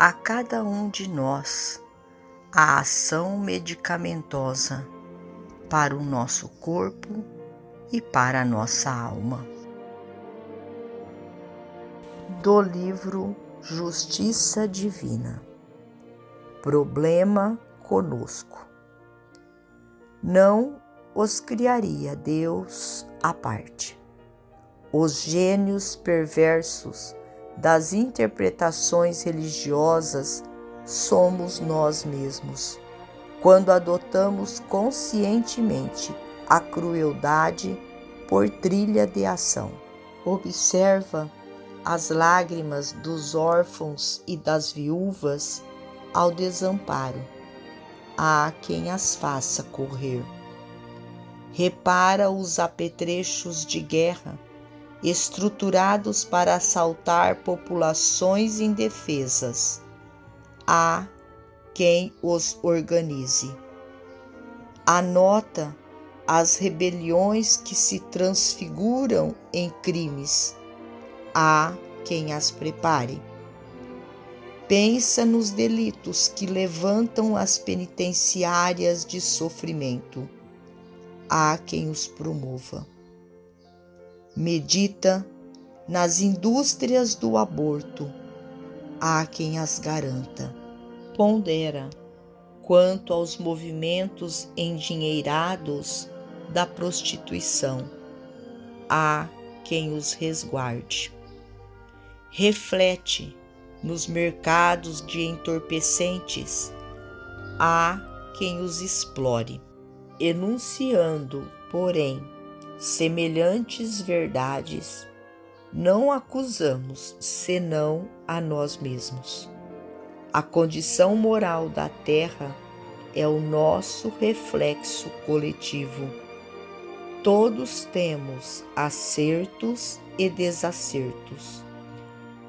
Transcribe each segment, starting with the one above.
a cada um de nós a ação medicamentosa para o nosso corpo e para a nossa alma. Do livro Justiça Divina Problema conosco. Não os criaria Deus à parte os gênios perversos das interpretações religiosas somos nós mesmos, quando adotamos conscientemente a crueldade por trilha de ação. Observa as lágrimas dos órfãos e das viúvas ao desamparo. Há quem as faça correr. Repara os apetrechos de guerra estruturados para assaltar populações indefesas. Há quem os organize. Anota as rebeliões que se transfiguram em crimes. Há quem as prepare. Pensa nos delitos que levantam as penitenciárias de sofrimento. Há quem os promova medita nas indústrias do aborto. Há quem as garanta. Pondera quanto aos movimentos endinheirados da prostituição. Há quem os resguarde. Reflete nos mercados de entorpecentes. Há quem os explore. Enunciando, porém, semelhantes verdades, não acusamos senão a nós mesmos. A condição moral da Terra é o nosso reflexo coletivo. Todos temos acertos e desacertos.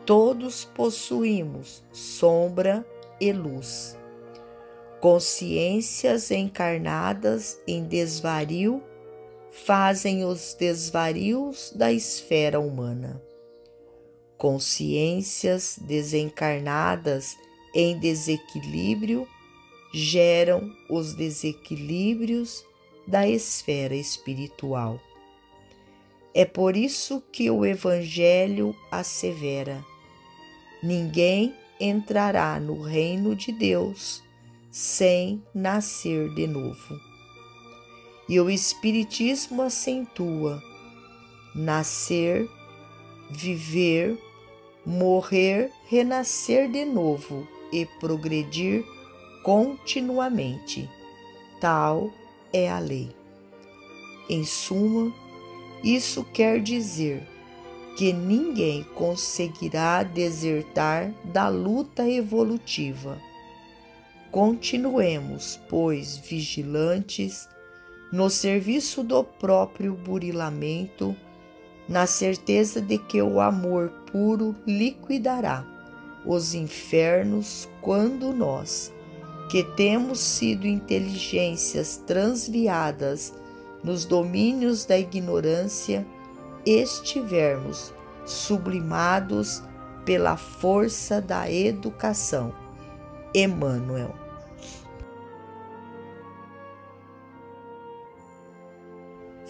Todos possuímos sombra e luz. Consciências encarnadas em desvario fazem os desvarios da esfera humana. Consciências desencarnadas em desequilíbrio geram os desequilíbrios da esfera espiritual. É por isso que o Evangelho assevera: ninguém entrará no reino de Deus sem nascer de novo. E o Espiritismo acentua nascer, viver, morrer, renascer de novo e progredir continuamente. Tal é a lei. Em suma, isso quer dizer que ninguém conseguirá desertar da luta evolutiva. Continuemos, pois, vigilantes no serviço do próprio burilamento, na certeza de que o amor puro liquidará os infernos quando nós, que temos sido inteligências transviadas nos domínios da ignorância, estivermos sublimados pela força da educação. Emmanuel.